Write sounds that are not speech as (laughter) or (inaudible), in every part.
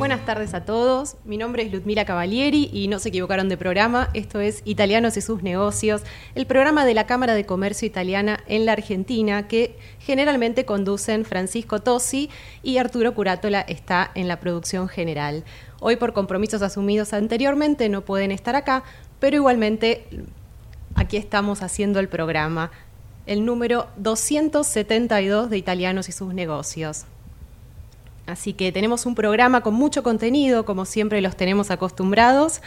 Buenas tardes a todos. Mi nombre es Ludmila Cavalieri y no se equivocaron de programa. Esto es Italianos y sus negocios, el programa de la Cámara de Comercio Italiana en la Argentina que generalmente conducen Francisco Tosi y Arturo Curátola está en la producción general. Hoy por compromisos asumidos anteriormente no pueden estar acá, pero igualmente aquí estamos haciendo el programa, el número 272 de Italianos y sus negocios. Así que tenemos un programa con mucho contenido, como siempre los tenemos acostumbrados.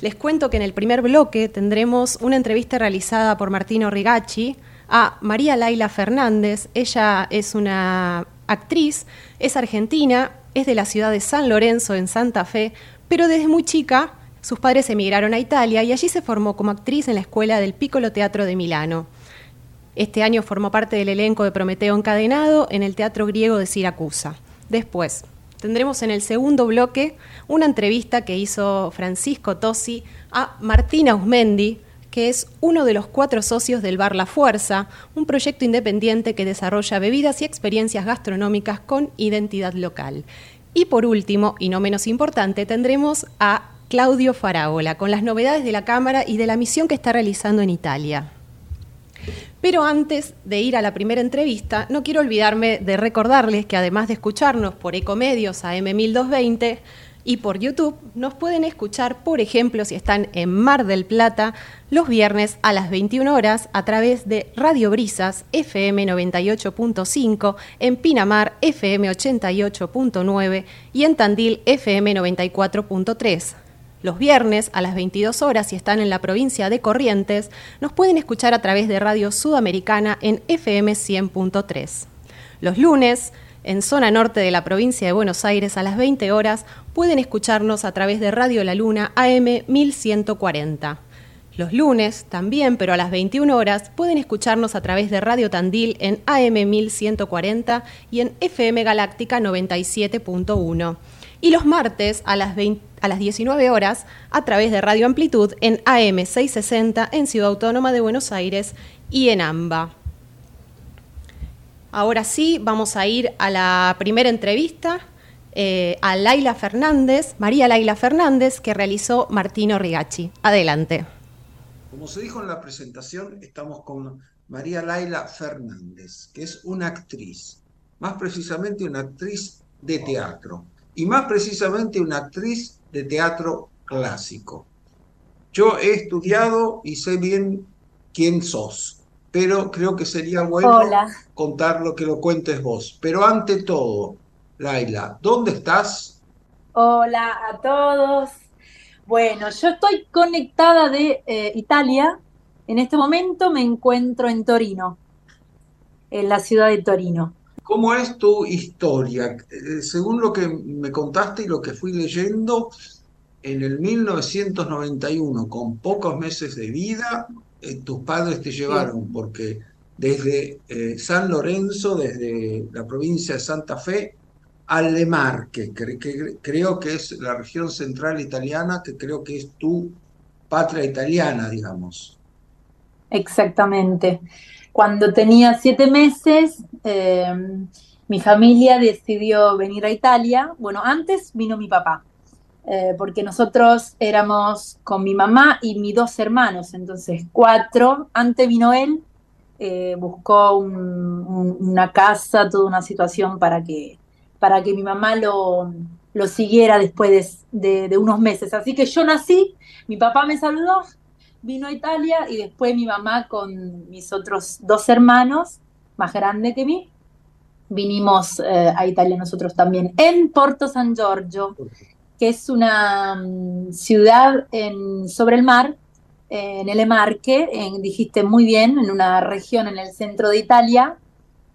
Les cuento que en el primer bloque tendremos una entrevista realizada por Martino Rigacci a María Laila Fernández. Ella es una actriz, es argentina, es de la ciudad de San Lorenzo, en Santa Fe, pero desde muy chica sus padres emigraron a Italia y allí se formó como actriz en la escuela del Piccolo Teatro de Milano. Este año formó parte del elenco de Prometeo Encadenado en el Teatro Griego de Siracusa. Después, tendremos en el segundo bloque una entrevista que hizo Francisco Tosi a Martina Usmendi, que es uno de los cuatro socios del Bar La Fuerza, un proyecto independiente que desarrolla bebidas y experiencias gastronómicas con identidad local. Y por último, y no menos importante, tendremos a Claudio Faraola con las novedades de la Cámara y de la misión que está realizando en Italia. Pero antes de ir a la primera entrevista, no quiero olvidarme de recordarles que además de escucharnos por Ecomedios a M1220 y por YouTube, nos pueden escuchar, por ejemplo, si están en Mar del Plata, los viernes a las 21 horas a través de Radio Brisas FM 98.5, en Pinamar FM 88.9 y en Tandil FM 94.3. Los viernes a las 22 horas, si están en la provincia de Corrientes, nos pueden escuchar a través de Radio Sudamericana en FM 100.3. Los lunes, en zona norte de la provincia de Buenos Aires, a las 20 horas, pueden escucharnos a través de Radio La Luna AM 1140. Los lunes también, pero a las 21 horas, pueden escucharnos a través de Radio Tandil en AM 1140 y en FM Galáctica 97.1 y los martes a las, a las 19 horas a través de Radio Amplitud en AM 660 en Ciudad Autónoma de Buenos Aires y en AMBA. Ahora sí, vamos a ir a la primera entrevista eh, a Laila Fernández, María Laila Fernández, que realizó Martino Rigacci. Adelante. Como se dijo en la presentación, estamos con María Laila Fernández, que es una actriz, más precisamente una actriz de teatro, y más precisamente una actriz de teatro clásico. Yo he estudiado y sé bien quién sos, pero creo que sería bueno contar lo que lo cuentes vos. Pero ante todo, Laila, ¿dónde estás? Hola a todos. Bueno, yo estoy conectada de eh, Italia. En este momento me encuentro en Torino, en la ciudad de Torino. ¿Cómo es tu historia? Eh, según lo que me contaste y lo que fui leyendo, en el 1991, con pocos meses de vida, eh, tus padres te llevaron, porque desde San Lorenzo, desde la provincia de Santa Fe, Alemar, que, creo que es la región central italiana, que creo que es tu patria italiana, digamos. Exactamente. Cuando tenía siete meses, em, mi familia decidió venir a Italia. Bueno, antes vino mi papá, eh, porque nosotros éramos con mi mamá y mis dos hermanos, entonces cuatro. Antes vino él, eh, buscó una casa, toda una situación para que para que mi mamá lo, lo siguiera después de, unos meses. Así que yo nací, mi papá me saludó, vino a Italia y después mi mamá con mis otros dos hermanos, más grandes que mí, vinimos eh, a Italia nosotros también, en Porto San Giorgio, que es una mm, ciudad sobre el mar, en el Emarque, dijiste muy bien, en una región en el centro de Italia,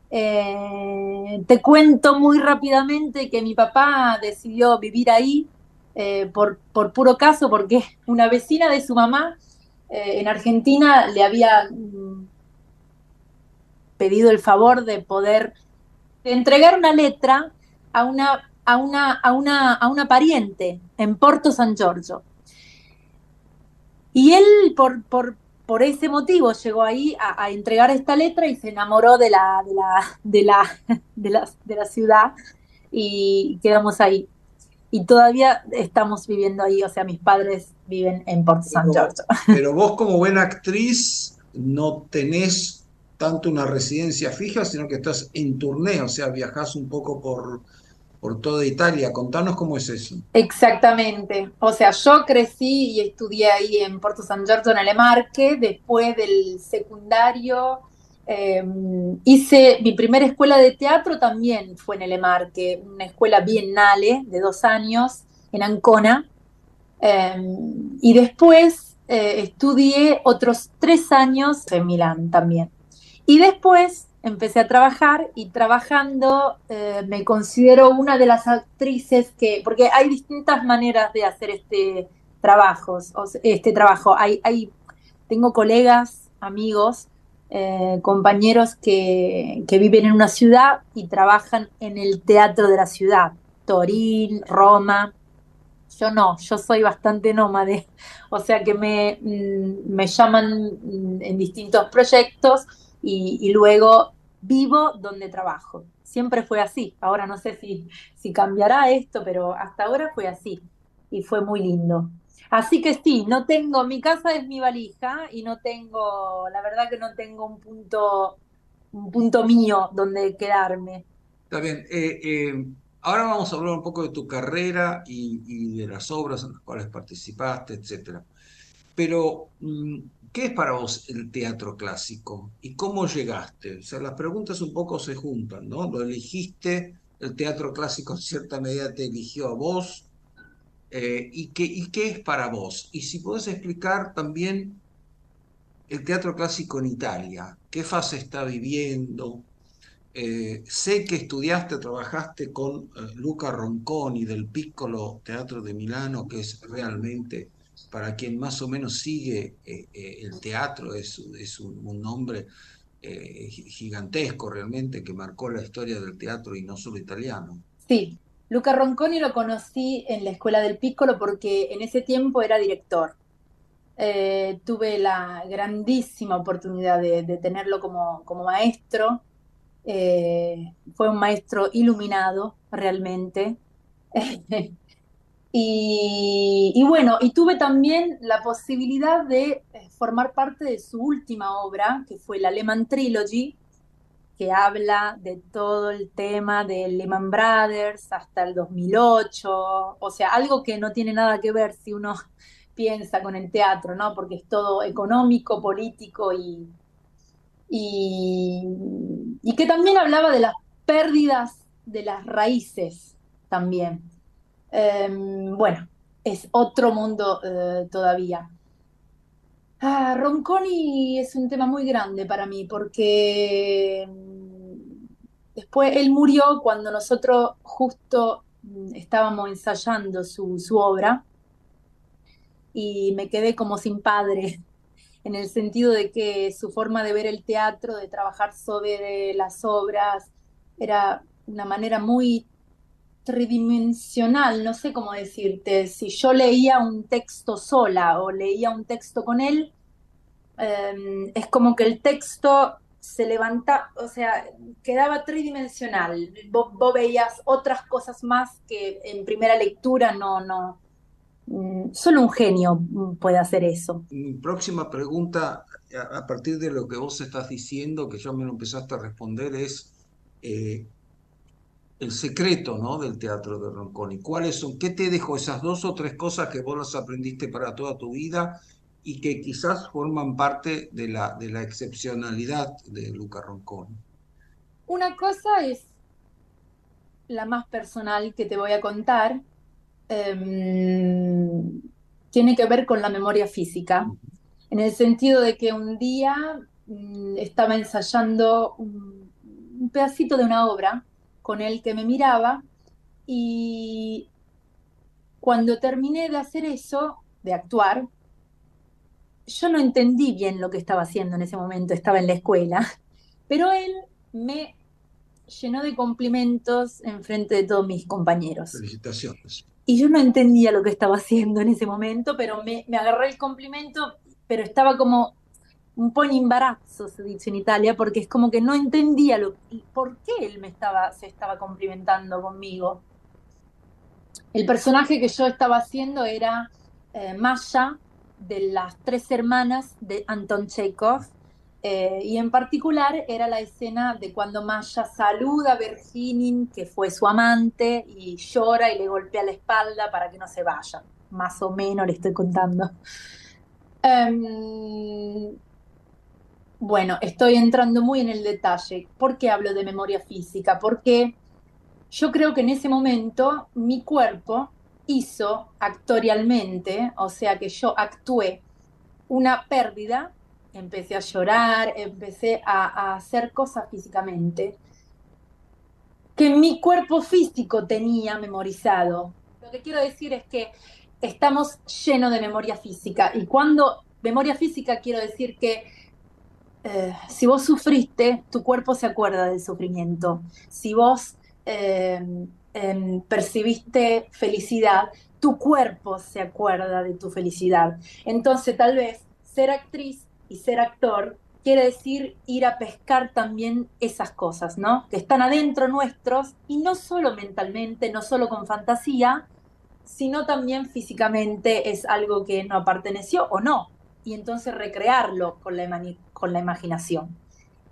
eh, te cuento muy rápidamente que mi papá decidió vivir ahí eh, por, por, puro caso, porque una vecina de su mamá en Argentina le había pedido el favor de poder entregar una letra a una, a una, a una, a una pariente en Porto San Giorgio. Y él, por, por, por ese motivo llegó ahí a, entregar esta letra y se enamoró de la, de la, de la, (laughs) de la, de la ciudad y quedamos ahí. Y todavía estamos viviendo ahí, o sea, mis padres viven en Port San Giorgio. Pero vos como buena actriz no tenés tanto una residencia fija, sino que estás en turné, o sea, viajás un poco por, por toda Italia. Contanos cómo es eso. Exactamente. O sea, yo crecí y estudié ahí en Porto San Giorgio, en Alemarque. Después del secundario em, hice mi primera escuela de teatro también fue en Alemarque, una escuela bienale de dos años en Ancona. Em, y después eh, estudié otros tres años en Milán también. Y después empecé a trabajar y trabajando eh, me considero una de las actrices que, porque hay distintas maneras de hacer este trabajo, este trabajo. Hay, hay, tengo colegas, amigos, eh, compañeros que, que, viven en una ciudad y trabajan en el teatro de la ciudad, Torín, Roma. Yo no, yo soy bastante nómade, (laughs) o sea que me, mm, me llaman mm, en distintos proyectos y, luego vivo donde trabajo. Siempre fue así. Ahora no sé si, si cambiará esto, pero hasta ahora fue así y fue muy lindo. Así que sí, no tengo, mi casa es mi valija y no tengo, la verdad que no tengo un punto, un punto mío donde quedarme. Está bien. Eh, eh, ahora vamos a hablar un poco de tu carrera y, de las obras en las cuales participaste, etcétera. Pero mm, ¿Qué es para vos el teatro clásico y cómo llegaste? O sea, las preguntas un poco se juntan, ¿no? Lo elegiste, el teatro clásico en cierta medida te eligió a vos. Eh, y, qué, ¿Y qué es para vos? Y si podés explicar también el teatro clásico en Italia, qué fase está viviendo. Eh, sé que estudiaste, trabajaste con eh, Luca Ronconi del Piccolo Teatro de Milano, que es realmente para quien más o menos sigue eh, eh, el teatro, es, es un, nombre eh, gigantesco realmente que marcó la historia del teatro y no solo italiano. Sí, Luca Ronconi lo conocí en la Escuela del Piccolo porque en ese tiempo era director. tuve la grandísima oportunidad de, de tenerlo como, como maestro. fue un maestro iluminado realmente. (laughs) Y, bueno, y tuve también la posibilidad de eh, formar parte de su última obra, que fue la Lehman Trilogy, que habla de todo el tema de Lehman Brothers hasta el 2008, o sea, algo que no tiene nada que ver si uno (laughs) piensa con el teatro, ¿no? Porque es todo económico, político y, y, que también hablaba de las pérdidas de las raíces también. Em, bueno, es otro mundo eh, todavía. Ah, Ronconi es un tema muy grande para mí porque mm, después él murió cuando nosotros justo mm, estábamos ensayando su, su obra y me quedé como sin padre (laughs) en el sentido de que su forma de ver el teatro, de trabajar sobre las obras, era una manera muy tridimensional, no sé cómo decirte, si yo leía un texto sola o leía un texto con él, em, es como que el texto se levanta, o sea, quedaba tridimensional. Vos, veías otras cosas más que en primera lectura no, no, Mm, solo un genio puede hacer eso. Mi próxima pregunta, a partir de lo que vos estás diciendo, que ya me lo empezaste a responder, es eh, el secreto ¿no? del teatro de Ronconi. ¿Cuáles son? ¿Qué te dejó esas dos o tres cosas que vos las aprendiste para toda tu vida y que quizás forman parte de la, de la excepcionalidad de Luca Ronconi? Una cosa es la más personal que te voy a contar, Em, tiene que ver con la memoria física, en el sentido de que un día mm, estaba ensayando un, pedacito de una obra con el que me miraba y cuando terminé de hacer eso, de actuar, yo no entendí bien lo que estaba haciendo en ese momento, estaba en la escuela, (laughs) pero él me llenó de cumplimentos en frente de todos mis compañeros. Felicitaciones. Y yo no entendía lo que estaba haciendo en ese momento, pero me, me agarré el complemento, pero estaba como un po' in se dice en Italia, porque es como que no entendía lo, por qué él me estaba, se estaba cumplimentando conmigo. El personaje que yo estaba haciendo era eh, Masha, de las tres hermanas de Anton Chekhov, eh, y en particular era la escena de cuando Maya saluda a Virginin, que fue su amante, y llora y le golpea la espalda para que no se vaya. Más o menos le estoy contando. Em, bueno, estoy entrando muy en el detalle. ¿Por qué hablo de memoria física? Porque yo creo que en ese momento mi cuerpo hizo actorialmente, o sea que yo actué una pérdida empecé a llorar, empecé a, hacer cosas físicamente que mi cuerpo físico tenía memorizado. Lo que quiero decir es que estamos llenos de memoria física y cuando memoria física quiero decir que eh, si vos sufriste, tu cuerpo se acuerda del sufrimiento. Si vos eh, em, percibiste felicidad, tu cuerpo se acuerda de tu felicidad. Entonces tal vez ser actriz y ser actor quiere decir ir a pescar también esas cosas, ¿no? Que están adentro nuestros y no solo mentalmente, no solo con fantasía, sino también físicamente es algo que no perteneció o no. Y entonces recrearlo con la, con la imaginación.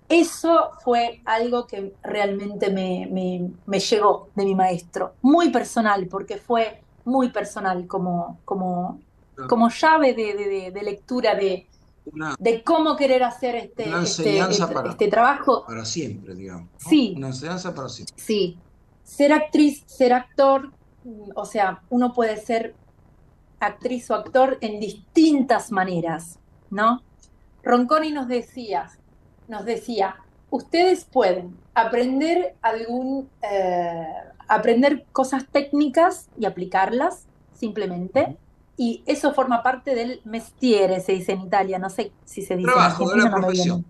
Eso fue algo que realmente me, me, llegó de mi maestro, muy personal, porque fue muy personal como, como, como llave de, de lectura de, de cómo querer hacer este, este, este, este, trabajo. Para siempre, digamos. Sí. Una enseñanza para siempre. Sí. Ser actriz, ser actor, o sea, uno puede ser actriz o actor en distintas maneras, ¿no? Ronconi nos decía, nos decía, ustedes pueden aprender algún, eh, aprender cosas técnicas y aplicarlas simplemente, y eso forma parte del mestiere, se dice en Italia, no sé si se dice trabajo, en de la profesión.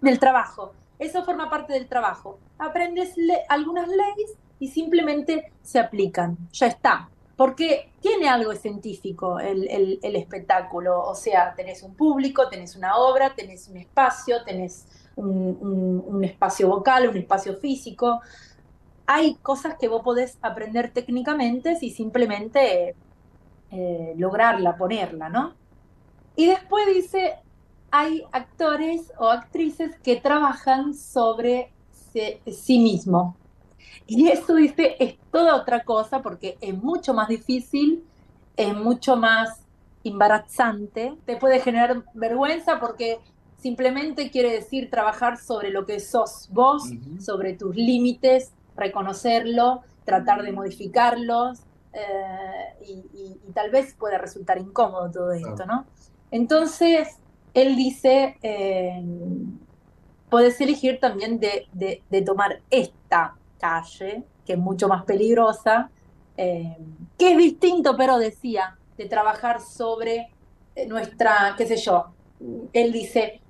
del trabajo. Eso forma parte del trabajo. Aprendes algunas leyes y simplemente se aplican. Ya está. Porque tiene algo científico el, espectáculo. O sea, tenés un público, tenés una obra, tenés un espacio, tenés un, espacio vocal, un espacio físico. hay cosas que vos podés aprender técnicamente y simplemente eh, lograrla, ponerla, ¿no? Y después dice, hay actores o actrices que trabajan sobre sí mismo. Y eso dice, es toda otra cosa porque es mucho más difícil, es mucho más embarazante, te puede generar vergüenza porque simplemente quiere decir trabajar sobre lo que sos vos, sobre tus límites, reconocerlo, tratar de modificarlos eh, y, tal vez pueda resultar incómodo todo esto, ¿no? Entonces, él dice, eh, puedes elegir también de, tomar esta calle, que es mucho más peligrosa, eh, que es distinto, pero decía, de trabajar sobre nuestra, qué sé yo, él dice,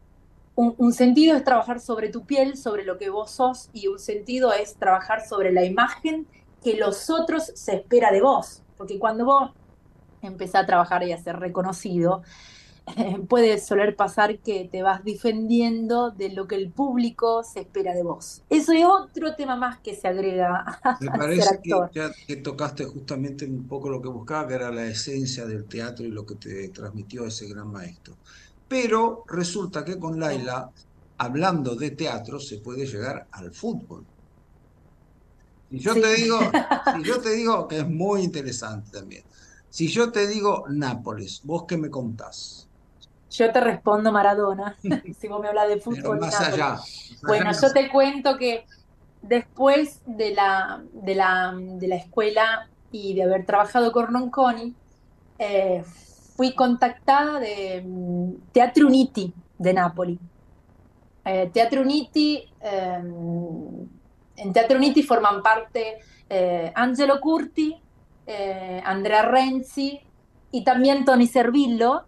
un, sentido es trabajar sobre tu piel, sobre lo que vos sos, y un sentido es trabajar sobre la imagen que los otros se espera de vos. Porque cuando vos empezás a trabajar y a ser reconocido, (laughs) puede soler pasar que te vas defendiendo de lo que el público se espera de vos. Eso es otro tema más que se agrega (laughs) a Me parece Que, que tocaste justamente un poco lo que buscaba, que era la esencia del teatro y lo que te transmitió ese gran maestro. Pero resulta que con Laila, hablando de teatro, se puede llegar al fútbol. Si yo te digo, (laughs) si yo te digo que es muy interesante también. Si yo te digo Nápoles, ¿vos qué me contás? Yo te respondo Maradona, (laughs) si vos me hablas de fútbol. más allá. bueno, yo te cuento que después de la, de la, de la escuela y de haber trabajado con Ronconi, eh, fui contactada de mm, Teatro Uniti de Napoli. Eh, Teatro Uniti, em, en Teatro Uniti forman parte eh, Angelo Curti, Andrea Renzi y también Tony Servillo.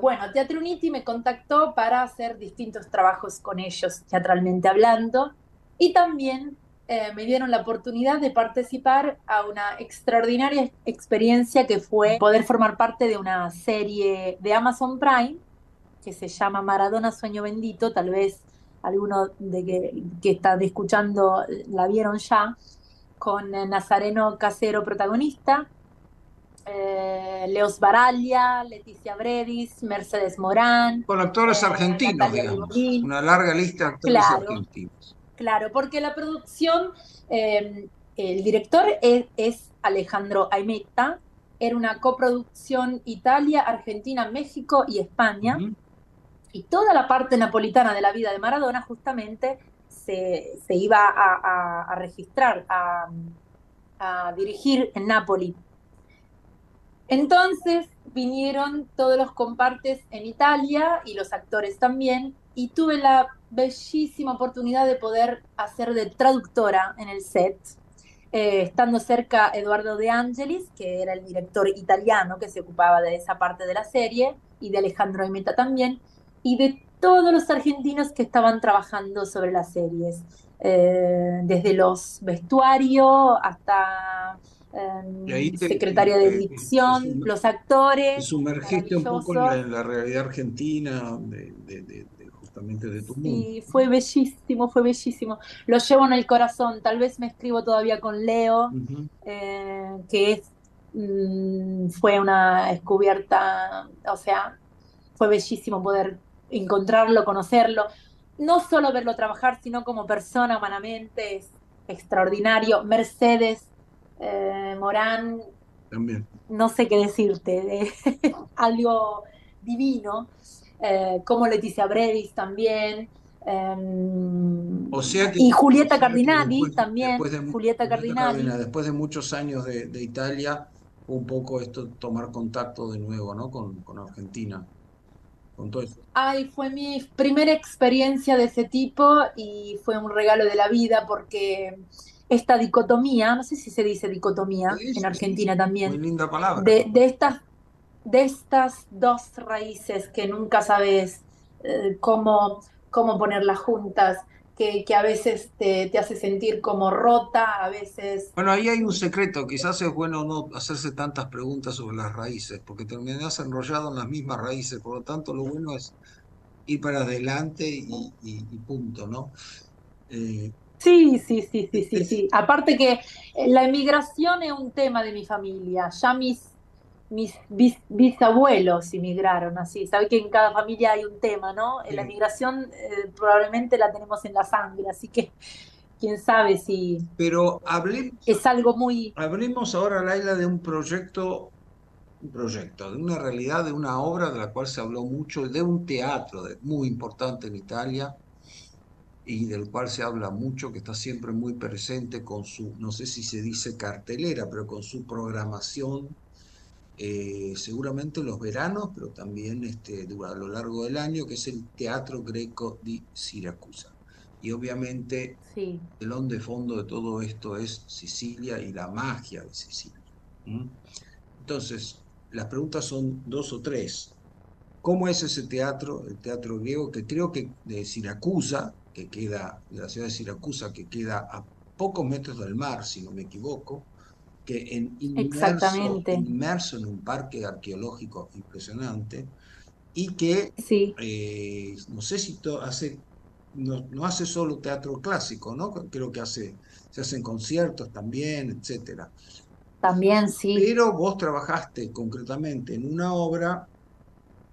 Bueno, Teatro Uniti me contactó para hacer distintos trabajos con ellos, teatralmente hablando, y también eh, me dieron la oportunidad de participar a una extraordinaria experiencia que fue poder formar parte de una serie de Amazon Prime que se llama Maradona Sueño Bendito, tal vez alguno de que, que está escuchando la vieron ya, con Nazareno Casero protagonista, eh, Leos Baraglia, Leticia Bredis, Mercedes Morán. Con actores eh, argentinos, digamos. Una larga lista de actores argentinos. Claro, porque la producción, em, el director es, Alejandro Aimeta, era una coproducción Italia, Argentina, México y España. Y toda la parte napolitana de la vida de Maradona justamente se, iba a, registrar, a, a dirigir en Nápoli. Entonces vinieron todos los compartes en Italia y los actores también, y tuve la bellísima oportunidad de poder hacer de traductora en el set, eh, estando cerca Eduardo De Angelis, que era el director italiano que se ocupaba de esa parte de la serie, y de Alejandro Aimeta también, y de todos los argentinos que estaban trabajando sobre las series, eh, desde los vestuarios hasta eh, secretaria de dicción, los actores. Te sumergiste un poco en la, realidad argentina de, de tu Sí, fue bellísimo, fue bellísimo. Lo llevo en el corazón. Tal vez me escribo todavía con Leo, eh, que es, mm, fue una descubierta, o sea, fue bellísimo poder encontrarlo, conocerlo. No solo verlo trabajar, sino como persona humanamente, es extraordinario. Mercedes eh, Morán, también. No sé qué decirte, (laughs) algo divino eh, como Leticia Brevis también. Em, y Julieta Cardinali también. Julieta, Cardinali. Después de muchos años de, Italia, un poco esto tomar contacto de nuevo, ¿no? Con, Argentina. Con todo eso. Ay, fue mi primera experiencia de ese tipo y fue un regalo de la vida porque esta dicotomía, no sé si se dice dicotomía en Argentina también. Muy linda palabra. De, de estas de estas dos raíces que nunca sabes eh, cómo, cómo ponerlas juntas, que, a veces te, te, hace sentir como rota, a veces... Bueno, ahí hay un secreto, quizás es bueno no hacerse tantas preguntas sobre las raíces, porque terminas enrollado en las mismas raíces, por lo tanto lo bueno es ir para adelante y, punto, ¿no? Eh, Sí, sí, sí, sí, sí, sí. Aparte que eh, la emigración es un tema de mi familia. Ya mis, mis bisabuelos emigraron así. Sabes que en cada familia hay un tema, ¿no? La emigración eh, probablemente la tenemos en la sangre, así que quién sabe si Pero hablemos, es algo muy... Hablemos ahora, Laila, de un proyecto, un proyecto, de una realidad, de una obra de la cual se habló mucho, de un teatro muy importante en Italia y del cual se habla mucho, que está siempre muy presente con su, no sé si se dice cartelera, pero con su programación, eh, seguramente los veranos, pero también este, a lo largo del año, que es el Teatro Greco di Siracusa. Y obviamente el telón de fondo de todo esto es Sicilia y la magia de Sicilia. Entonces, las preguntas son dos o tres. ¿Cómo es ese teatro, el teatro griego, que creo que de Siracusa, que queda, de la ciudad de Siracusa, que queda a pocos metros del mar, si no me equivoco, que en inmerso, inmerso en un parque arqueológico impresionante, y que eh, no sé si hace no, hace solo teatro clásico, ¿no? Creo que hace, se hacen conciertos también, etcétera. También, sí. Pero vos trabajaste concretamente en una obra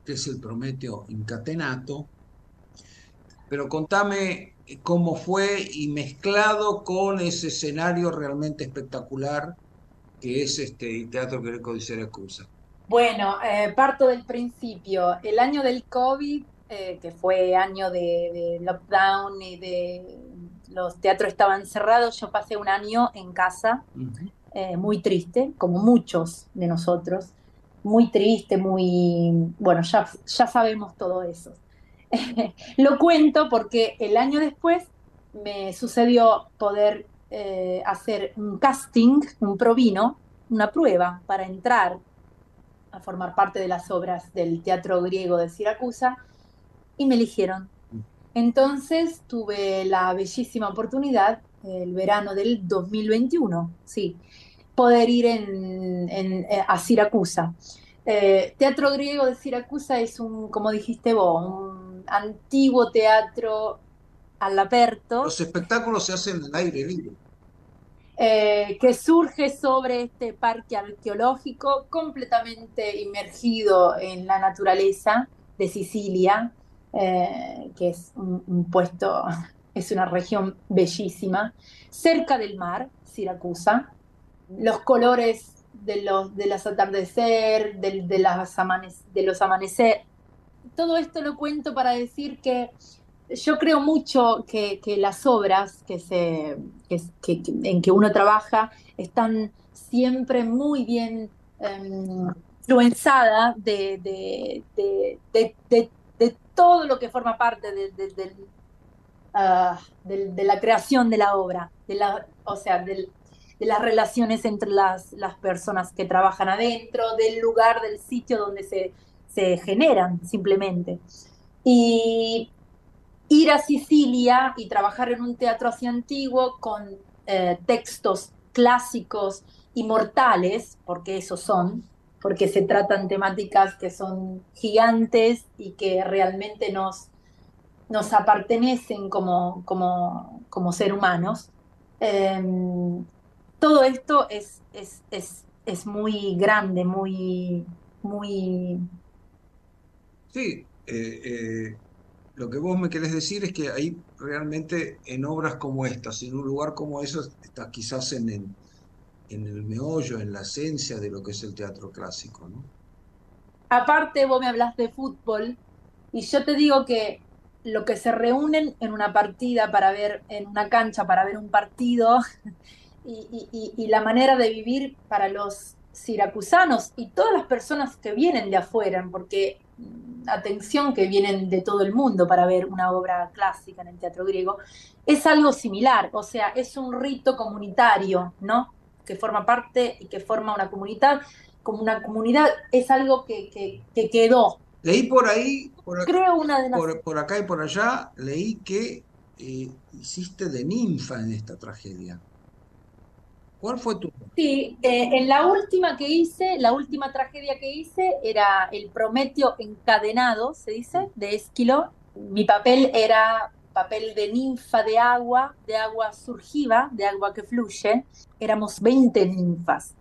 que es el Prometeo Incatenato. Pero contame cómo fue y mezclado con ese escenario realmente espectacular que es este el Teatro Greco de Siracusa. Bueno, eh, parto del principio. El año del COVID eh, que fue año de, lockdown y de los teatros estaban cerrados, yo pasé un año en casa, eh, muy triste, como muchos de nosotros, muy triste, muy, bueno, ya, ya sabemos todo eso. (laughs) Lo cuento porque el año después me sucedió poder eh, hacer un casting, un provino, una prueba para entrar a formar parte de las obras del teatro griego de Siracusa y me eligieron. Entonces tuve la bellísima oportunidad, el verano del 2021, sí, poder ir eh, a Siracusa. Eh, teatro griego de Siracusa es un, como dijiste vos, un antiguo teatro al aperto. Los espectáculos se hacen en el aire libre. Eh, que surge sobre este parque arqueológico completamente inmergido en la naturaleza de Sicilia, eh, que es un, puesto, (laughs) es una región bellísima, cerca del mar, Siracusa. Los colores de los, de las atardecer, de, de, las de los amanecer. Todo esto lo cuento para decir que yo creo mucho que, las obras que se, que, en que uno trabaja están siempre muy bien um, influenzadas de, de, de, todo lo que forma parte ah, de, la creación de la obra, de la, o sea, de las relaciones entre las, las, personas que trabajan adentro, del lugar, del sitio donde se, se generan simplemente. Y ir a Sicilia y trabajar en un teatro así antiguo con eh, textos clásicos inmortales, porque esos son, porque se tratan temáticas que son gigantes y que realmente nos, nos apartenecen como, como, como ser humanos. Em, todo esto es, es, es, es, muy grande, muy... muy... Sí, eh, eh, lo que vos me querés decir es que ahí realmente en obras como estas, en un lugar como eso, estás quizás en, el meollo, en la esencia de lo que es el teatro clásico, ¿no? Aparte, vos me hablas de fútbol y yo te digo que lo que se reúnen en una partida para ver, en una cancha para ver un partido (laughs) y, la manera de vivir para los siracusanos y todas las personas que vienen de afuera, porque atención que vienen de todo el mundo para ver una obra clásica en el teatro griego, es algo similar, o sea, es un rito comunitario, ¿no? que forma parte y que forma una comunidad, como una comunidad, es algo que, que, quedó. Leí por ahí, por acá, Creo una de por, acá y por allá, leí que eh, hiciste de ninfa en esta tragedia. ¿Cuál fue tu? Sí, eh, en la última que hice, la última tragedia que hice era el Prometeo encadenado, se dice, de Esquilo. Mi papel era papel de ninfa de agua, de agua surgiva, de agua que fluye. Éramos 20 ninfas.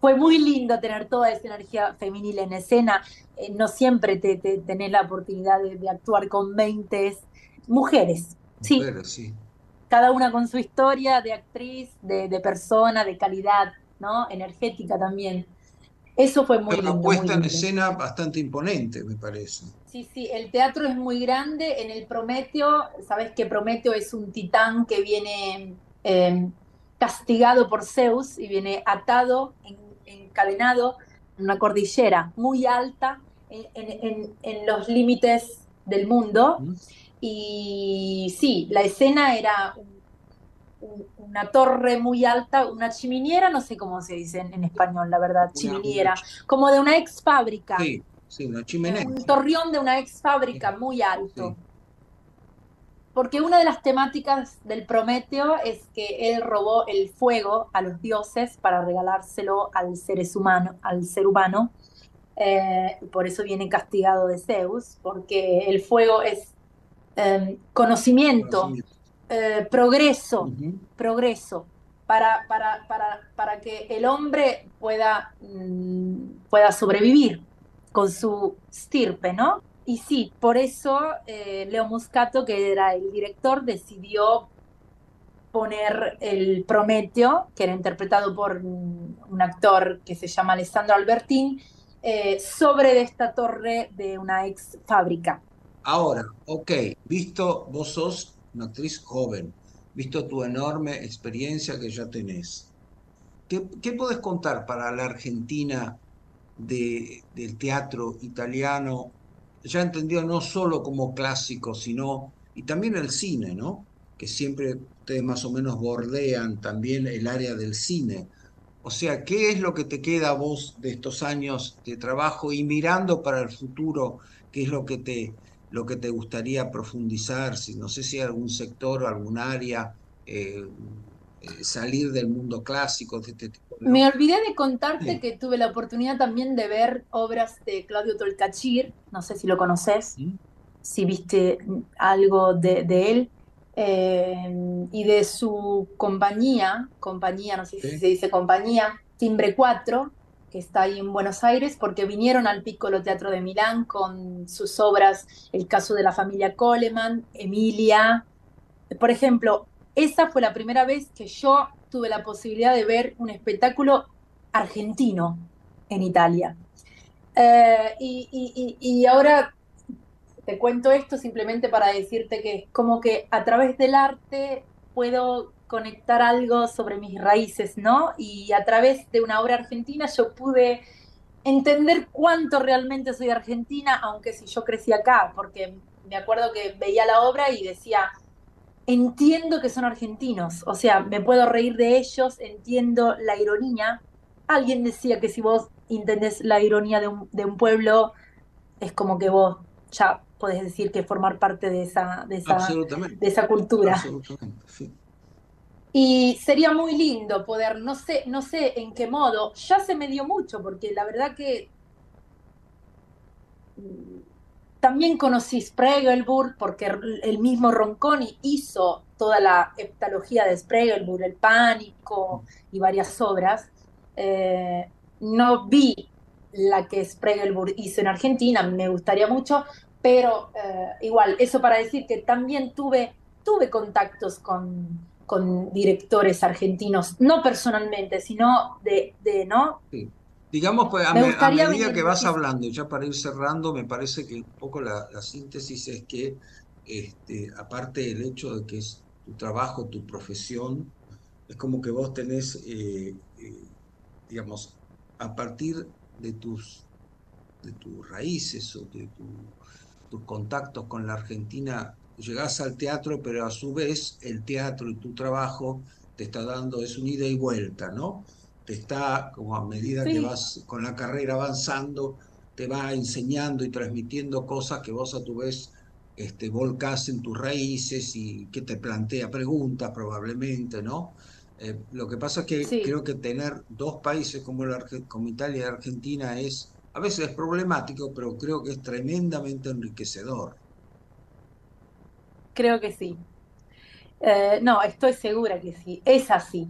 Fue muy lindo tener toda esa energía femenil en escena. Eh, no siempre te, tenés la oportunidad de, actuar con 20 mujeres. Sí. sí. Cada una con su historia de actriz, de, de persona, de calidad, ¿no? Energética también. Eso fue muy lindo. Una puesta en escena bastante imponente, me parece. Sí, sí, el teatro es muy grande. En el Prometeo, sabes que Prometeo es un titán que viene eh, castigado por Zeus y viene atado, encadenado en una cordillera muy alta en, los límites del mundo. Y sí, la escena era una torre muy alta, una chiminiera, no sé cómo se dice en, español, la verdad, chiminiera, como de una ex fábrica. Sí, sí, una chimenea. Un torreón de una ex fábrica muy alto. Porque una de las temáticas del Prometeo es que él robó el fuego a los dioses para regalárselo al ser humano, al ser humano. Eh, por eso viene castigado de Zeus, porque el fuego es em, conocimiento eh, progreso, progreso, para, para, para, para, que el hombre pueda, mm, pueda sobrevivir con su stirpe, ¿no? Y sí, por eso eh, Leo Muscato, que era el director, decidió poner el Prometeo, que era interpretado por un actor que se llama Alessandro Albertín, eh, sobre esta torre de una ex fábrica. Ahora, ok, visto, vos sos una actriz joven, visto tu enorme experiencia que ya tenés. ¿Qué, qué podés contar para la Argentina de, del teatro italiano, ya entendido no solo como clásico, sino, y también el cine, ¿no? Que siempre ustedes más o menos bordean también el área del cine. O sea, ¿qué es lo que te queda a vos de estos años de trabajo y mirando para el futuro, qué es lo que te, lo que te gustaría profundizar, si no sé si algún sector o algún área, eh, eh, salir del mundo clásico de este tipo. Me olvidé de contarte que tuve la oportunidad también de ver obras de Claudio Tolcachir, no sé si lo conoces, si viste algo de, él. Eh, y de su compañía, compañía, no sé si se dice compañía, Timbre 4, que está ahí en Buenos Aires, porque vinieron al Piccolo Teatro de Milán con sus obras El caso de la familia Coleman, Emilia. Por ejemplo, esa fue la primera vez que yo tuve la posibilidad de ver un espectáculo argentino en Italia. Eh, y, y ahora te cuento esto simplemente para decirte que como que a través del arte puedo conectar algo sobre mis raíces, ¿no? Y a través de una obra argentina yo pude entender cuánto realmente soy argentina, aunque si yo crecí acá, porque me acuerdo que veía la obra y decía, entiendo que son argentinos, o sea, me puedo reír de ellos, entiendo la ironía. Alguien decía que si vos entendés la ironía de un, de un pueblo, es como que vos ya podés decir que formar parte de esa, de esa, de esa cultura. Absolutamente, sí. Y sería muy lindo poder, no sé, no sé en qué modo, ya se me dio mucho, porque la verdad que mm, también conocí Spregelburg, porque el mismo Ronconi hizo toda la heptalogía de Spregelburg, El Pánico y varias obras. Eh, no vi la que Spregelburg hizo en Argentina, me gustaría mucho, pero eh, igual, eso para decir que también tuve, tuve contactos con, con directores argentinos, no personalmente, sino de, de ¿no? Sí. Digamos, pues, a, medida que vas hablando, ya para ir cerrando, me parece que un poco la, síntesis es que, este, aparte del hecho de que es tu trabajo, tu profesión, es como que vos tenés, eh, eh, digamos, a partir de tus, de tus raíces o de tus contactos con la Argentina, llegás al teatro, pero a su vez el teatro y tu trabajo te está dando, es un ida y vuelta, ¿no? Te está, como a medida que vas con la carrera avanzando, te va enseñando y transmitiendo cosas que vos a tu vez este, volcás en tus raíces y que te plantea preguntas probablemente, ¿no? Eh, lo que pasa es que creo que tener dos países como, la, como Italia y Argentina es, a veces es problemático, pero creo que es tremendamente enriquecedor. Creo que sí. Eh, no, estoy segura que sí, es así.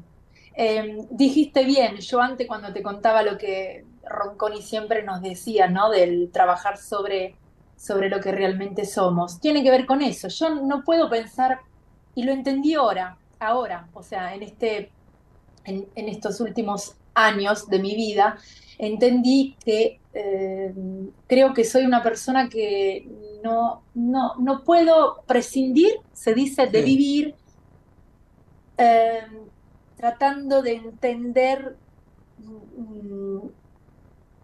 Em, dijiste bien, yo antes cuando te contaba lo que Ronconi siempre nos decía, ¿no? Del trabajar sobre, sobre lo que realmente somos, tiene que ver con eso. Yo no puedo pensar, y lo entendí ahora, ahora, o sea, en, este, en, estos últimos años de mi vida, entendí que em, creo que soy una persona que no, no, no puedo prescindir, se dice, de vivir em, tratando de entender mm,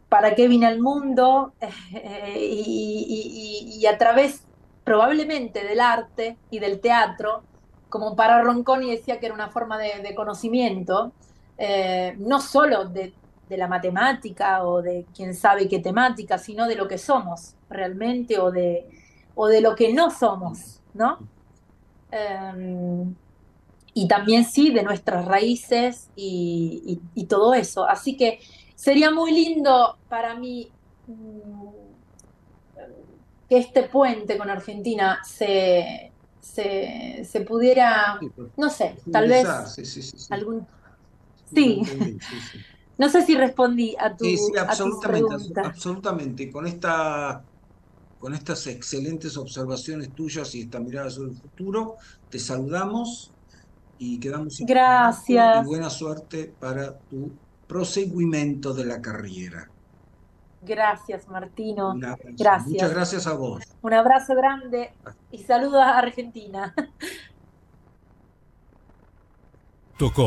para qué vine al mundo (laughs) eh, y, a través probablemente del arte y del teatro, como para Ronconi decía que era una forma de, conocimiento, eh, no solo de, de la matemática o de quién sabe qué temática, sino de lo que somos realmente o de, o de lo que no somos, ¿no? Em, y también sí de nuestras raíces y, todo eso. Así que sería muy lindo para mí mm, que este puente con Argentina se, se, pudiera, no sé, tal vez algún... Sí, no sé si respondí a tu, sí, sí, absolutamente, absolutamente. Con esta con estas excelentes observaciones tuyas y esta mirada sobre el futuro, te saludamos y quedamos Gracias. y buena suerte para tu proseguimiento de la carrera. Gracias, Martino. Gracias. Muchas gracias a vos. Un abrazo grande y saludos a Argentina. (laughs) Tocó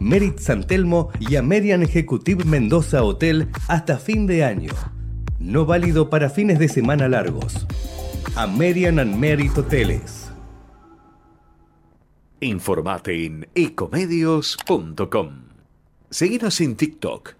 Merit San Telmo y Amerian Executive Mendoza Hotel hasta fin de año. No válido para fines de semana largos. American and Merit Hoteles. Informate en ecomedios.com. Seguinos en TikTok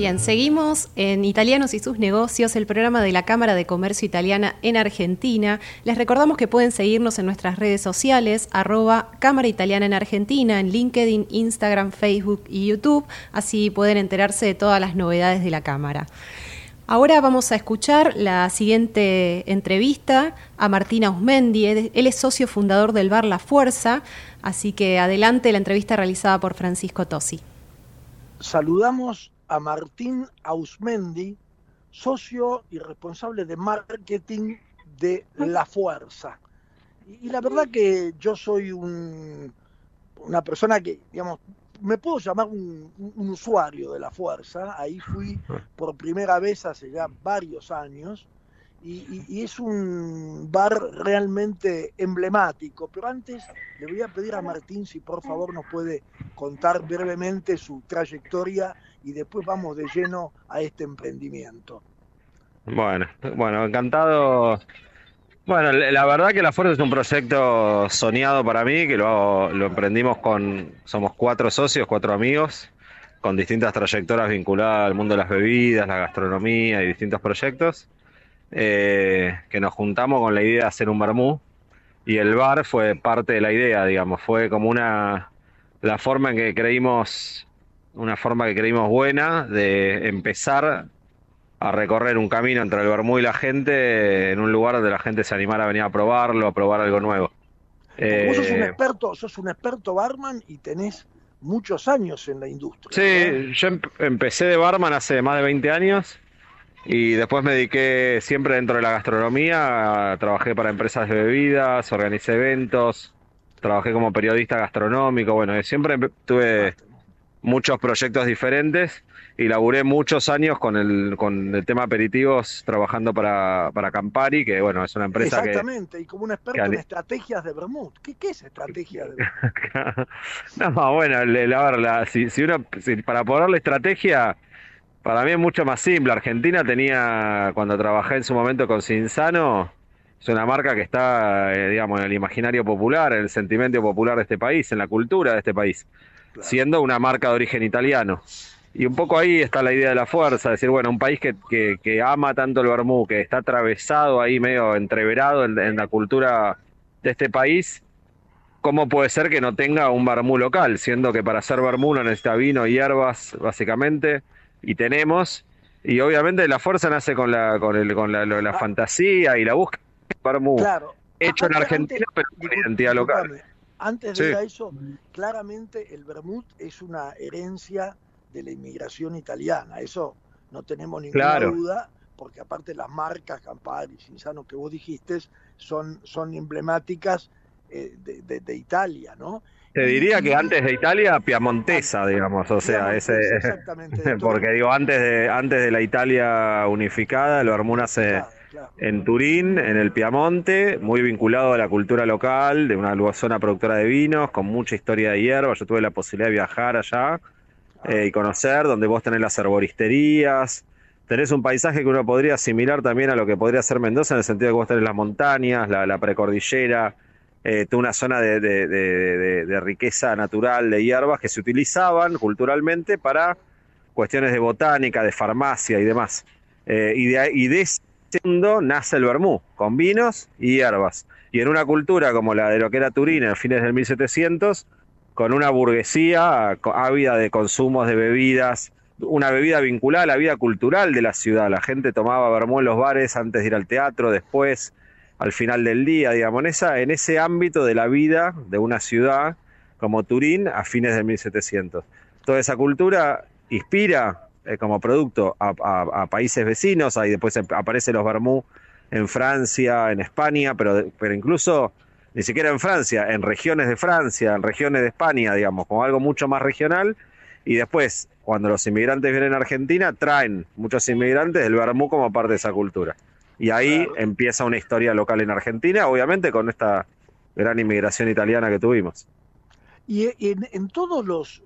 Bien, seguimos en Italianos y sus negocios, el programa de la Cámara de Comercio Italiana en Argentina. Les recordamos que pueden seguirnos en nuestras redes sociales, arroba Cámara Italiana en Argentina, en LinkedIn, Instagram, Facebook y YouTube. Así pueden enterarse de todas las novedades de la Cámara. Ahora vamos a escuchar la siguiente entrevista a Martina Usmendi. Él es socio fundador del bar La Fuerza, así que adelante la entrevista realizada por Francisco Tosi. Saludamos a Martín Ausmendi, socio y responsable de marketing de La Fuerza. Y, la verdad que yo soy una persona que, digamos, me puedo llamar un, usuario de La Fuerza. Ahí fui por primera vez hace ya varios años. y, es un bar realmente emblemático. Pero antes le voy a pedir a Martín si por favor nos puede contar brevemente su trayectoria y después vamos de lleno a este emprendimiento. Bueno, bueno, encantado Bueno, la verdad que La Fuerza es un proyecto soñado para mí, que lo, lo emprendimos con, somos cuatro socios, cuatro amigos, con distintas trayectorias vinculadas al mundo de las bebidas, la gastronomía y distintos proyectos, eh, que nos juntamos con la idea de hacer un vermú y el bar fue parte de la idea, digamos, fue como una, la forma en que creímos, una forma que creímos buena de empezar a recorrer un camino entre el vermú y la gente en un lugar donde la gente se animara a venir a probarlo, a probar algo nuevo. vos sos un eh, experto, sos un experto barman y tenés muchos años en la industria. Sí, yo empecé de barman hace más de 20 años y después me dediqué siempre dentro de la gastronomía, trabajé para empresas de bebidas, organicé eventos, trabajé como periodista gastronómico, bueno, siempre tuve muchos proyectos diferentes y laburé muchos años con el, con el tema aperitivos trabajando para, para Campari, que bueno, es una empresa Exactamente, y como un experto en estrategias de Bermud. ¿Qué, es estrategia de (laughs) no, bueno, la, la, si, si uno, para poner la estrategia, para mí es mucho más simple. Argentina tenía, cuando trabajé en su momento con Cinzano, es una marca que está, eh, digamos, en el imaginario popular, en el sentimiento popular de este país, en la cultura de este país, siendo una marca de origen italiano. Y un poco ahí está la idea de la fuerza, decir, bueno, un país que, que, ama tanto el vermú, que está atravesado ahí, medio entreverado en, la cultura de este país, ¿cómo puede ser que no tenga un vermú local? Siendo que para hacer vermú no necesita vino y hierbas, básicamente, y tenemos. Y obviamente la fuerza nace con la, con el, con la, la, ah. fantasía y la búsqueda de vermú hecho en Argentina, pero con identidad local. Antes de eso, claramente el vermut es una herencia de la inmigración italiana. Eso no tenemos ninguna duda, porque aparte las marcas Campari, Cinzano que vos dijiste son, son emblemáticas eh, de, Italia, ¿no? Te diría que antes de Italia, Piamontesa, digamos, o sea, ese, (laughs) porque digo, antes de, antes de la Italia unificada, lo armó nace en Turín, en el Piamonte, muy vinculado a la cultura local, de una zona productora de vinos, con mucha historia de hierba, yo tuve la posibilidad de viajar allá, eh, y conocer, donde vos tenés las arboristerías, tenés un paisaje que uno podría asimilar también a lo que podría ser Mendoza, en el sentido de que vos tenés las montañas, la, precordillera, eh, una zona de, riqueza natural de hierbas que se utilizaban culturalmente para cuestiones de botánica, de farmacia y demás. Eh, y, de, y de ese nace el vermú, con vinos y hierbas. Y en una cultura como la de lo que era Turín en fines del 1700, con una burguesía ávida de consumos de bebidas, una bebida vinculada a la vida cultural de la ciudad. La gente tomaba vermú en los bares antes de ir al teatro, después, al final del día, digamos, en, ese ámbito de la vida de una ciudad como Turín a fines del 1700. Toda esa cultura inspira eh, como producto a, países vecinos, ahí después aparecen los vermú en Francia, en España, pero, pero incluso ni siquiera en Francia, en regiones de Francia, en regiones de España, digamos, como algo mucho más regional. Y después, cuando los inmigrantes vienen a Argentina, traen muchos inmigrantes del vermú como parte de esa cultura. Y ahí empieza una historia local en Argentina, obviamente con esta gran inmigración italiana que tuvimos. Y en, todos los,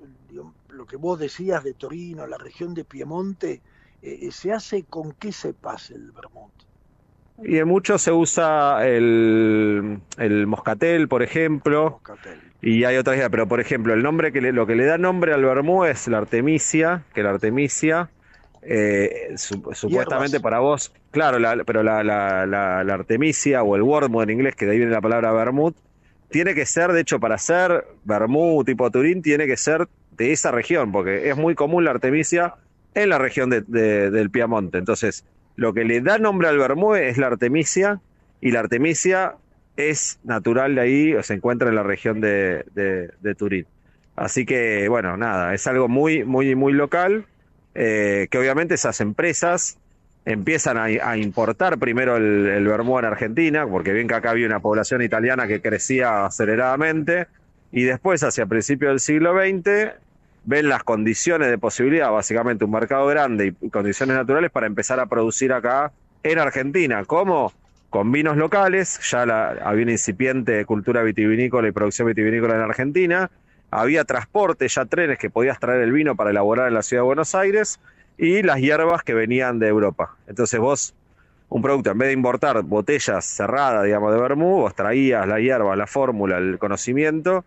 lo que vos decías de Torino, la región de Piemonte, eh, ¿se hace con qué se pasa el vermut? Y en muchos se usa el, el moscatel, por ejemplo. Y hay otras ideas, pero por ejemplo, el nombre que lo que le da nombre al vermú es la artemisia, que la artemisia, eh, supuestamente para vos, claro, pero la, la, la, artemisia o el wormwood en inglés, que de ahí viene la palabra vermut, tiene que ser, de hecho, para ser vermú tipo Turín, tiene que ser de esa región, porque es muy común la artemisia en la región de, del Piamonte. Entonces, lo que le da nombre al vermú es la artemisia, y la artemisia es natural de ahí, o se encuentra en la región de, de, Turín. Así que, bueno, nada, es algo muy, muy, muy local, eh, que obviamente esas empresas empiezan a, importar primero el, el en Argentina, porque bien que acá había una población italiana que crecía aceleradamente, y después, hacia principios del siglo XX, ven las condiciones de posibilidad, básicamente un mercado grande y condiciones naturales para empezar a producir acá en Argentina. ¿Cómo? Con vinos locales, ya la, había una incipiente cultura vitivinícola y producción vitivinícola en Argentina, había transporte, ya trenes que podías traer el vino para elaborar en la ciudad de Buenos Aires y las hierbas que venían de Europa. Entonces vos un producto, en vez de importar botellas cerradas, digamos, de vermú, vos traías la hierba, la fórmula, el conocimiento,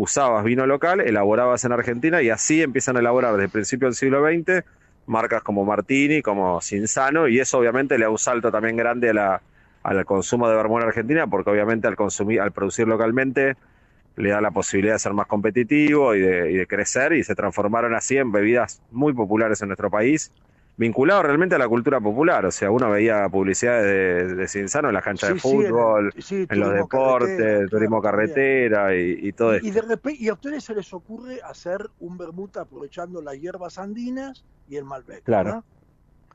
usabas vino local, elaborabas en Argentina y así empiezan a elaborar desde el principio del siglo XX marcas como Martini, como Cinzano, y eso obviamente le da un salto también grande a la, al consumo de vermú en Argentina, porque obviamente al consumir, al producir localmente le da la posibilidad de ser más competitivo y de, y de crecer, y se transformaron así en bebidas muy populares en nuestro país vinculado realmente a la cultura popular. O sea, uno veía publicidades de, de Cinzano en las canchas de fútbol, en, los deportes, turismo carretera y, todo eso. Y, de repente, y a ustedes se les ocurre hacer un vermut aprovechando las hierbas andinas y el Malbec. Claro.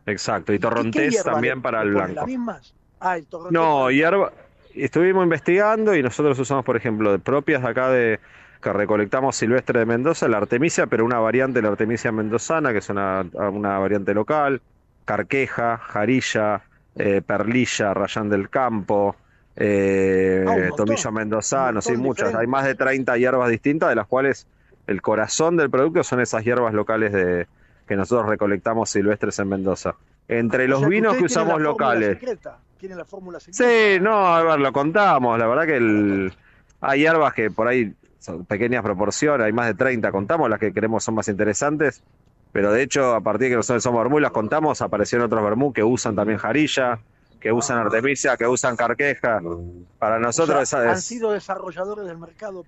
Exacto. Y torrontés también para el blanco. ¿Las mismas? Ah, el torrontés. No, hierba. Estuvimos investigando y nosotros usamos, por ejemplo, de propias de acá de, que recolectamos silvestre de Mendoza, la artemisia, pero una variante de la artemisia mendozana, que es una, variante local, carqueja, jarilla, eh, perlilla, rayán del campo, eh, ah, tomillo mendozano, sí, muchas. Hay más de 30 hierbas distintas, de las cuales el corazón del producto son esas hierbas locales de, que nosotros recolectamos silvestres en Mendoza. Entre los vinos que usamos locales. ¿Tiene la fórmula Sí, no, a ver, lo contamos. La verdad que el, hay hierbas que por ahí pequeñas proporciones, hay más de 30, contamos, las que queremos son más interesantes, pero de hecho, a partir de que nosotros somos vermú, las contamos, aparecieron otros vermú que usan también jarilla, que usan artemisia, que usan carqueja. Para nosotros han sido desarrolladores del mercado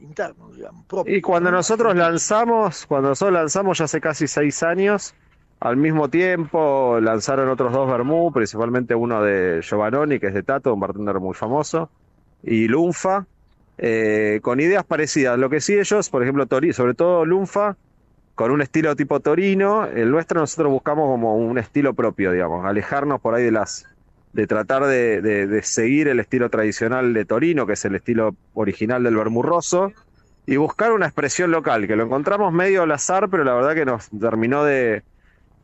interno, digamos. Y cuando nosotros lanzamos, cuando nosotros lanzamos ya hace casi seis años, al mismo tiempo lanzaron otros dos vermú, principalmente uno de Giovannoni, que es de Tato, un bartender muy famoso, y Lunfa, eh, con ideas parecidas. Lo que sí ellos, por ejemplo, Tori, sobre todo Lunfa, con un estilo tipo Torino, el nuestro nosotros buscamos como un estilo propio, digamos, alejarnos por ahí de las de tratar de, seguir el estilo tradicional de Torino, que es el estilo original del Bermurroso, y buscar una expresión local, que lo encontramos medio al azar, pero la verdad que nos terminó de...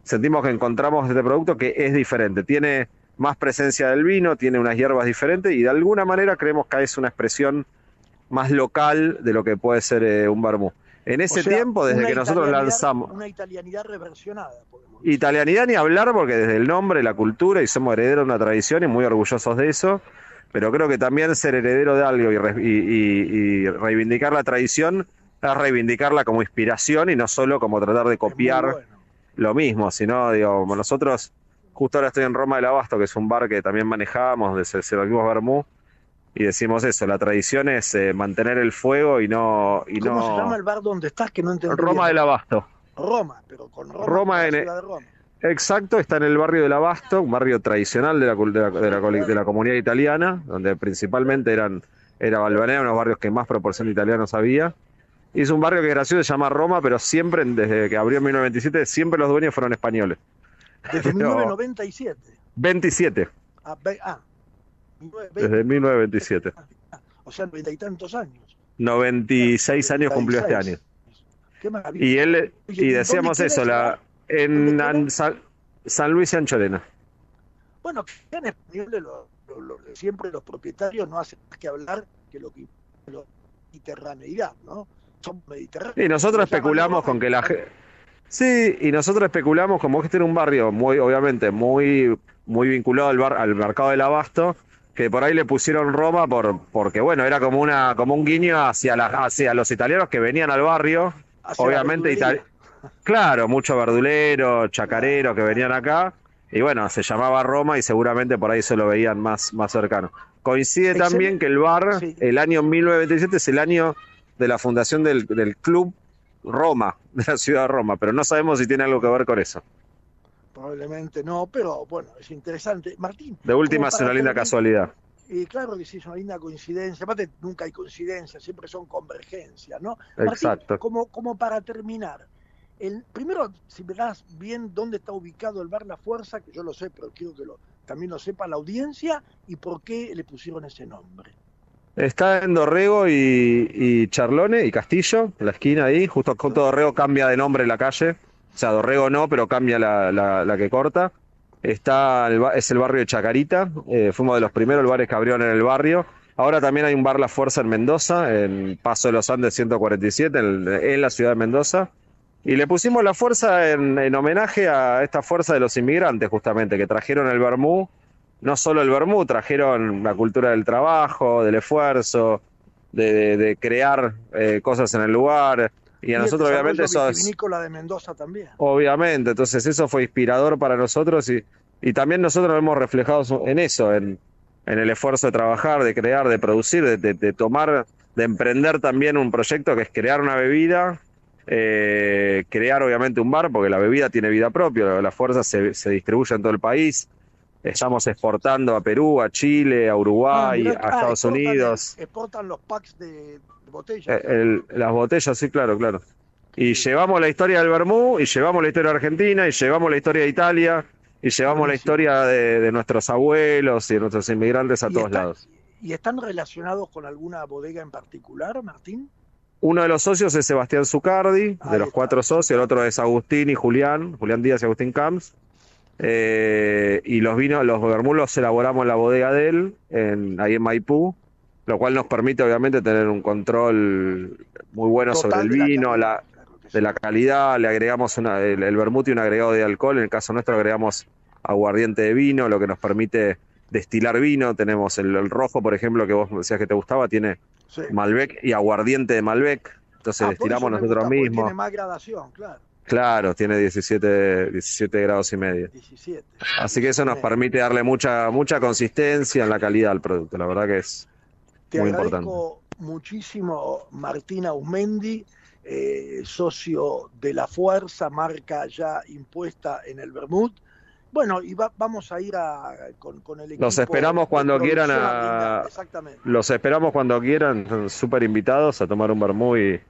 Sentimos que encontramos este producto que es diferente, tiene más presencia del vino, tiene unas hierbas diferentes y de alguna manera creemos que es una expresión más local de lo que puede ser eh, un vermú. En ese tiempo, desde que nosotros lanzamos... Una italianidad reversionada. Italianidad ni hablar porque desde el nombre, la cultura, y somos herederos de una tradición y muy orgullosos de eso, pero creo que también ser heredero de algo y, reivindicar la tradición es reivindicarla como inspiración y no solo como tratar de copiar lo mismo, sino, digo, nosotros, justo ahora estoy en Roma del Abasto, que es un bar que también manejamos, desde el mismo Vermú, y decimos eso, la tradición es eh, mantener el fuego y no... Y ¿Cómo se llama el bar donde estás que no entendí? Roma del Abasto. Roma, pero con Roma, Roma en, de Roma. Exacto, está en el barrio del Abasto, un barrio tradicional de la, de la, de la, comunidad italiana, donde principalmente eran era Valvanera, unos barrios que más proporción de italianos había. Y es un barrio que es gracioso, se llama Roma, pero siempre, desde que abrió en 1927, siempre los dueños fueron españoles. Desde (laughs) 1997. 27. Ah, ah desde 1927. O sea, noventa y tantos años. 96 años cumplió este año. Qué y él y decíamos eso, la en San, Luis y Ancholena. Bueno, en español siempre los propietarios no hacen más que hablar que lo que la mediterraneidad, ¿no? Son mediterráneos. Y nosotros especulamos con que la gente Sí, y nosotros especulamos como que este era un barrio muy, obviamente, muy, muy vinculado al, bar, al mercado del abasto, que por ahí le pusieron Roma por, porque bueno, era como una, como un guiño hacia la, hacia los italianos que venían al barrio, obviamente claro, mucho verdulero, (laughs) chacarero que venían acá, y bueno, se llamaba Roma y seguramente por ahí se lo veían más, más cercano. Coincide también que el bar, el año 1927 es el año de la fundación del, del club Roma, (laughs) de la ciudad de Roma, pero no sabemos si tiene algo que ver con eso probablemente no, pero bueno, es interesante. Martín. De última es una linda casualidad. Y claro que sí, es una linda coincidencia. Aparte, nunca hay coincidencia, siempre son convergencias, ¿no? Exacto. como, como para terminar, el, primero, si me das bien dónde está ubicado el bar La Fuerza, que yo lo sé, pero quiero que lo, también lo sepa la audiencia, y por qué le pusieron ese nombre. Está en Dorrego y, y Charlone y Castillo, en la esquina ahí, justo con Dorrego cambia de nombre la calle. O sea, Dorrego no, pero cambia la, la, que corta. Está es el barrio de Chacarita. Eh, fuimos de los primeros bares que abrieron en el barrio. Ahora también hay un bar La Fuerza en Mendoza, en Paso de los Andes 147, en, la ciudad de Mendoza. Y le pusimos la fuerza en, en, homenaje a esta fuerza de los inmigrantes, justamente, que trajeron el Bermú no solo el vermú, trajeron la cultura del trabajo, del esfuerzo, de, crear eh, cosas en el lugar. Y a nosotros obviamente eso es... de Mendoza también. Obviamente, entonces eso fue inspirador para nosotros y, y también nosotros hemos reflejado en eso, en, en el esfuerzo de trabajar, de crear, de producir, de, tomar, de emprender también un proyecto que es crear una bebida, eh, crear obviamente un bar, porque la bebida tiene vida propia, la fuerza se, se distribuye en todo el país. Estamos exportando a Perú, a Chile, a Uruguay, ah, a Estados Unidos. Exportan los packs de botellas. Eh, las botellas, sí, claro, claro. Y llevamos la historia del Bermú, y llevamos la historia de Argentina, y llevamos la historia de Italia, y llevamos la historia de, nuestros abuelos y de nuestros inmigrantes a todos lados. ¿Y están relacionados con alguna bodega en particular, Martín? Uno de los socios es Sebastián Zucardi, de los cuatro socios, el otro es Agustín y Julián, Julián Díaz y Agustín Camps. Eh, y los vinos, los bermulos elaboramos en la bodega de él, en, ahí en Maipú, lo cual nos permite obviamente tener un control muy bueno sobre el vino, la, de la calidad, le agregamos una, el, el vermut y un agregado de alcohol, en el caso nuestro agregamos aguardiente de vino, lo que nos permite destilar vino, tenemos el, rojo, por ejemplo, que vos decías que te gustaba, tiene Malbec y aguardiente de Malbec, entonces ah, destilamos nosotros mismos. Tiene más gradación, claro. Claro, tiene 17, 17 grados y medio. 17. Así que eso nos permite darle mucha mucha consistencia en la calidad del producto, la verdad que es muy importante. muchísimo Martina Ausmendi, eh, socio de la fuerza, marca ya impuesta en el Bermud. Bueno, y vamos a ir con, el equipo. Los esperamos cuando quieran. A, exactamente. Los esperamos cuando quieran. Súper invitados a tomar un Bermud y,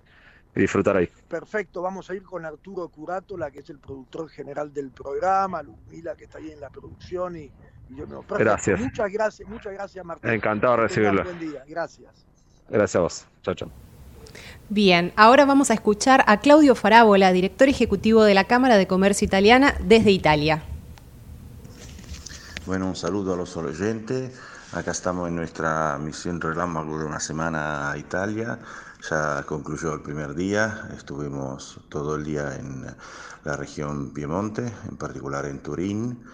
disfrutar ahí. Perfecto, vamos a ir con Arturo Curato, que es el productor general del programa, Mila que está ahí en la producción y, yo me Gracias. Muchas gracias, muchas gracias Martín. Encantado de recibirlo. Buen día, gracias. Gracias a vos. Chao, chao. Bien, ahora vamos a escuchar a Claudio Farabola, director ejecutivo de la Cámara de Comercio Italiana desde Italia. Bueno, un saludo a los oyentes. Acá estamos en nuestra misión relámpago de una semana a Italia. Ya concluyó el primer día, estuvimos todo el día en la región Piemonte, en particular en Turín,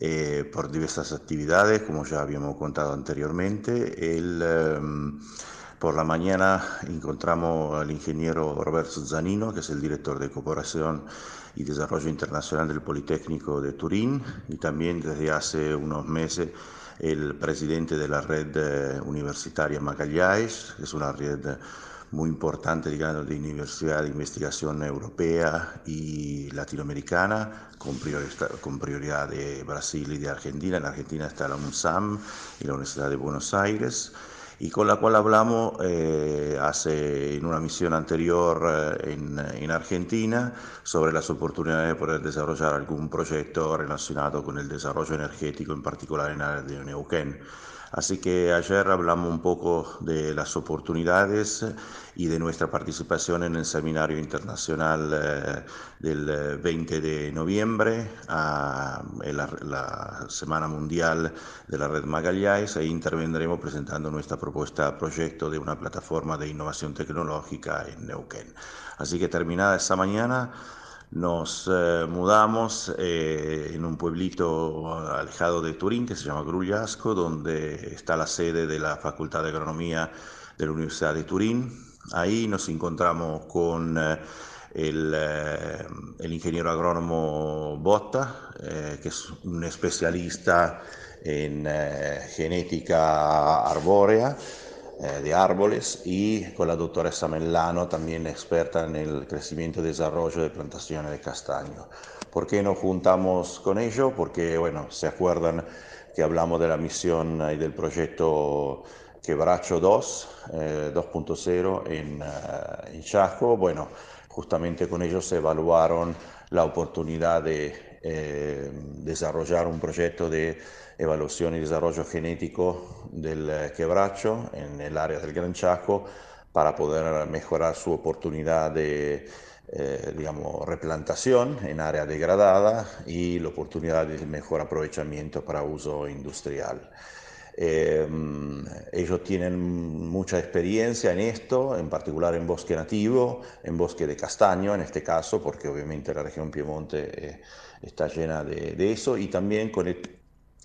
eh, por diversas actividades, como ya habíamos contado anteriormente. El, em, por la mañana encontramos al ingeniero Roberto Zanino, que es el director de Cooperación y Desarrollo Internacional del Politécnico de Turín, y también desde hace unos meses el presidente de la red eh, universitaria Magalhães, que es una red muy importante digamos, de universidad de investigación europea y latinoamericana, con prioridad, con prioridad de Brasil y de Argentina. En Argentina está la UNSAM y la Universidad de Buenos Aires y con la cual hablamos eh, hace en una misión anterior eh, en, en, Argentina sobre las oportunidades de poder desarrollar algún proyecto relacionado con el desarrollo energético, en particular en área de Neuquén. Así que ayer hablamos un poco de las oportunidades y de nuestra participación en el seminario internacional eh, del 20 de noviembre, a, la, Semana Mundial de la Red Magalhães, e intervendremos presentando nuestra propuesta proyecto de una plataforma de innovación tecnológica en Neuquén. Así que terminada esta mañana, nos eh, mudamos eh, en un pueblito alejado de Turín que se llama Grullasco, donde está la sede de la Facultad de Agronomía de la Universidad de Turín. Ahí nos encontramos con eh, el, el, ingeniero agrónomo Botta, que es un especialista en genética arbórea eh, de árboles y con la doctora Mellano, también experta en el crecimiento y desarrollo de plantaciones de castaño. ¿Por qué nos juntamos con ellos? Porque, bueno, se acuerdan que hablamos de la misión y del proyecto Quebracho 2, 2.0 eh, en, eh, en Chaco. Bueno, justamente con ellos se evaluaron la oportunidad de desarrollar un proyecto de evaluación y desarrollo genético del eh, quebracho en el área del Gran Chaco para poder mejorar su oportunidad de eh, digamos, replantación en área degradada y la oportunidad de mejor aprovechamiento para uso industrial. Eh, ellos tienen mucha experiencia en esto, en particular en bosque nativo, en bosque de castaño en este caso, porque obviamente la región Piemonte está llena de, de, eso, y también con el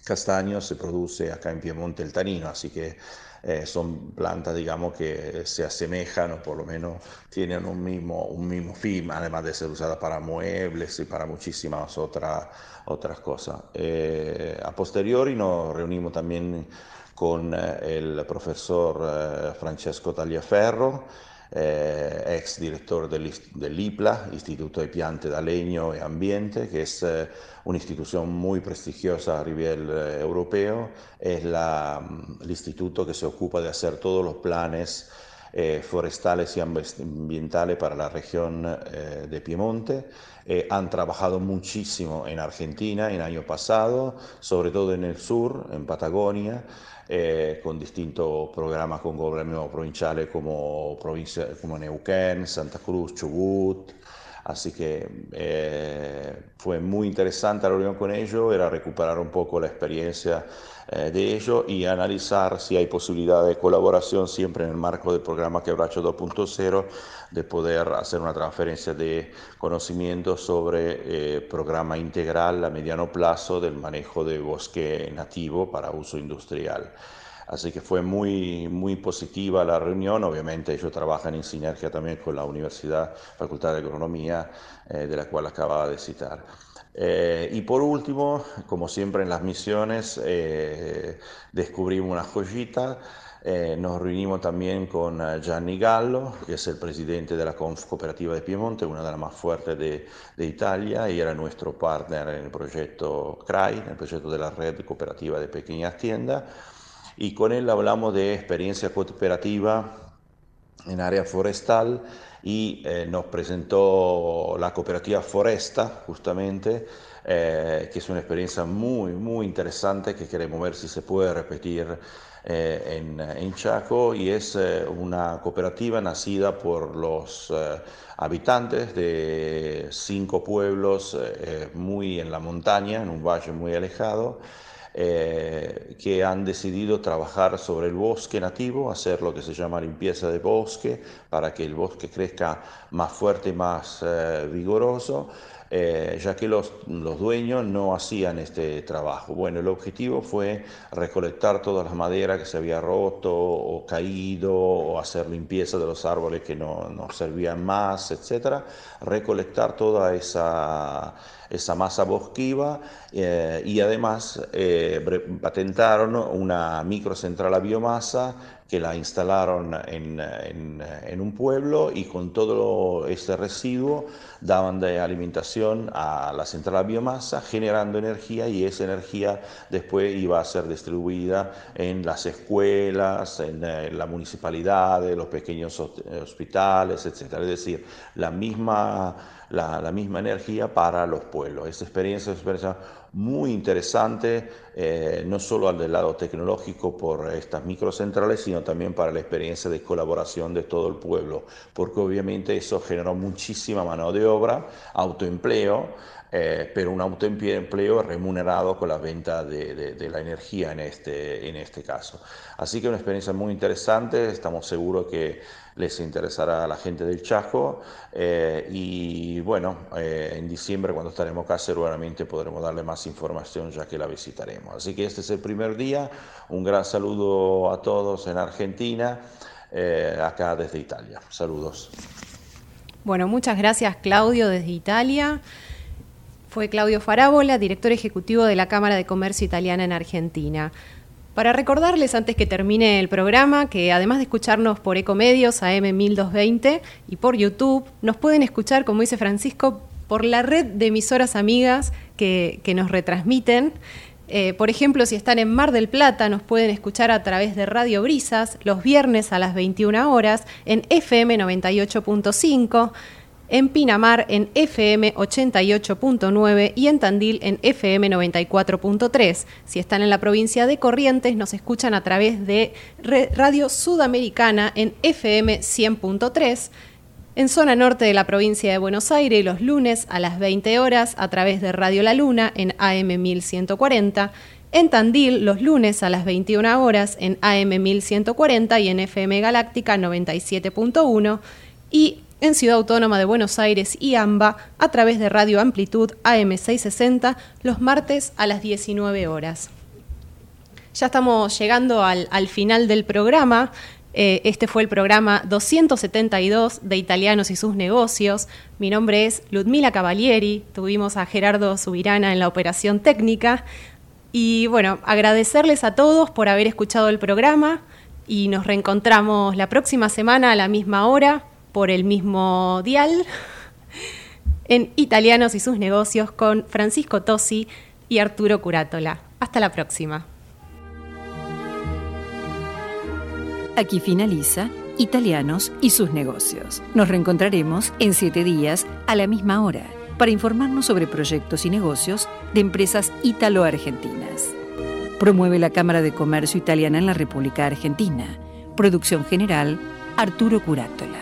castaño se produce acá en Piemonte el tanino, así que eh, son plantas, digamos, que se asemejan o por lo menos tienen un mismo, un mismo fin, además de ser usadas para muebles y para muchísimas otras otras cosas. Eh, a posteriori nos reunimos también con eh, el profesor Francesco Tagliaferro, eh, ex director del, IPLA, Instituto de Piante da Legno y Ambiente, que es eh, una institución muy prestigiosa a nivel eh, europeo. Es el instituto que se ocupa de hacer todos los planes forestales y ambientales para la región de Piemonte. han trabajado muchísimo en Argentina en año pasado, sobre todo en el sur, en Patagonia. Eh, con distintos programas con gobierno provinciales como, provincia, como Neuquén, Santa Cruz, Chubut. Así que eh, fue muy interesante la reunión con ellos, era recuperar un poco la experiencia eh, de ellos y analizar si hay posibilidad de colaboración siempre en el marco del programa Quebracho 2.0, de poder hacer una transferencia de conocimiento sobre el programa integral a mediano plazo del manejo de bosque nativo para uso industrial. Así que fue muy, muy positiva la reunión. Obviamente ellos trabajan en sinergia también con la Universidad, Facultad de Agronomía, eh, de la cual acababa de citar. Eh, y por último, como siempre en las misiones, eh, descubrimos una joyita. nos reunimos también con Gianni Gallo, que es el presidente de la Conf Cooperativa de Piemonte, una de las más fuertes de, de, Italia, y era nuestro partner en el proyecto CRAI, en el proyecto de la Red Cooperativa de Pequeñas Tiendas y con él hablamos de experiencia cooperativa en área forestal y eh, nos presentó la cooperativa Foresta, justamente, eh, que es una experiencia muy, muy interesante que queremos ver si se puede repetir eh, en, en, Chaco y es una cooperativa nacida por los habitantes de cinco pueblos muy en la montaña, en un valle muy alejado. Eh, que han decidido trabajar sobre el bosque nativo, hacer lo que se llama limpieza de bosque para que el bosque crezca más fuerte y más eh, vigoroso. Eh, ya que los, los, dueños no hacían este trabajo. Bueno, el objetivo fue recolectar todas las maderas que se había roto o caído, o hacer limpieza de los árboles que no, no servían más, etcétera, recolectar toda esa esa masa bosquiva eh, y además eh, patentaron una microcentral a biomasa que la instalaron en, un pueblo y con todo este residuo daban de alimentación a la central a biomasa generando energía y esa energía después iba a ser distribuida en las escuelas, en, en la municipalidad, en los pequeños hospitales, etc. Es decir, la misma la, misma energía para los pueblos. Esta experiencia es una experiencia muy interesante, eh, no solo del lado tecnológico por estas microcentrales, sino también para la experiencia de colaboración de todo el pueblo, porque obviamente eso generó muchísima mano de obra, autoempleo, eh, pero un autoempleo remunerado con la venta de, de, la energía en este, en este caso. Así que una experiencia muy interesante, estamos seguros que les interesará a la gente del Chaco eh, y bueno, eh, en diciembre cuando estaremos acá seguramente podremos darle más información ya que la visitaremos. Así que este es el primer día, un gran saludo a todos en Argentina, eh, acá desde Italia. Saludos. Bueno, muchas gracias Claudio desde Italia. Fue Claudio Farabola, director ejecutivo de la Cámara de Comercio Italiana en Argentina. Para recordarles antes que termine el programa que además de escucharnos por Ecomedios AM1220 y por YouTube, nos pueden escuchar, como dice Francisco, por la red de emisoras amigas que, nos retransmiten. Eh, por ejemplo, si están en Mar del Plata, nos pueden escuchar a través de Radio Brisas los viernes a las 21 horas en FM 98.5 en Pinamar en FM 88.9 y en Tandil en FM 94.3. Si están en la provincia de Corrientes, nos escuchan a través de Radio Sudamericana en FM 100.3. En zona norte de la provincia de Buenos Aires, los lunes a las 20 horas a través de Radio La Luna en AM 1140. En Tandil, los lunes a las 21 horas en AM 1140 y en FM Galáctica 97.1. Y en Ciudad Autónoma de Buenos Aires y AMBA a través de Radio Amplitud AM660 los martes a las 19 horas. Ya estamos llegando al, final del programa. Eh, este fue el programa 272 de Italianos y sus negocios. Mi nombre es Ludmila Cavalieri. Tuvimos a Gerardo Subirana en la operación técnica. Y bueno, agradecerles a todos por haber escuchado el programa y nos reencontramos la próxima semana a la misma hora por el mismo dial en Italianos y sus negocios con Francisco Tosi y Arturo Curátola. Hasta la próxima. Aquí finaliza Italianos y sus negocios. Nos reencontraremos en siete días a la misma hora para informarnos sobre proyectos y negocios de empresas italo-argentinas. Promueve la Cámara de Comercio Italiana en la República Argentina. Producción general, Arturo Curátola.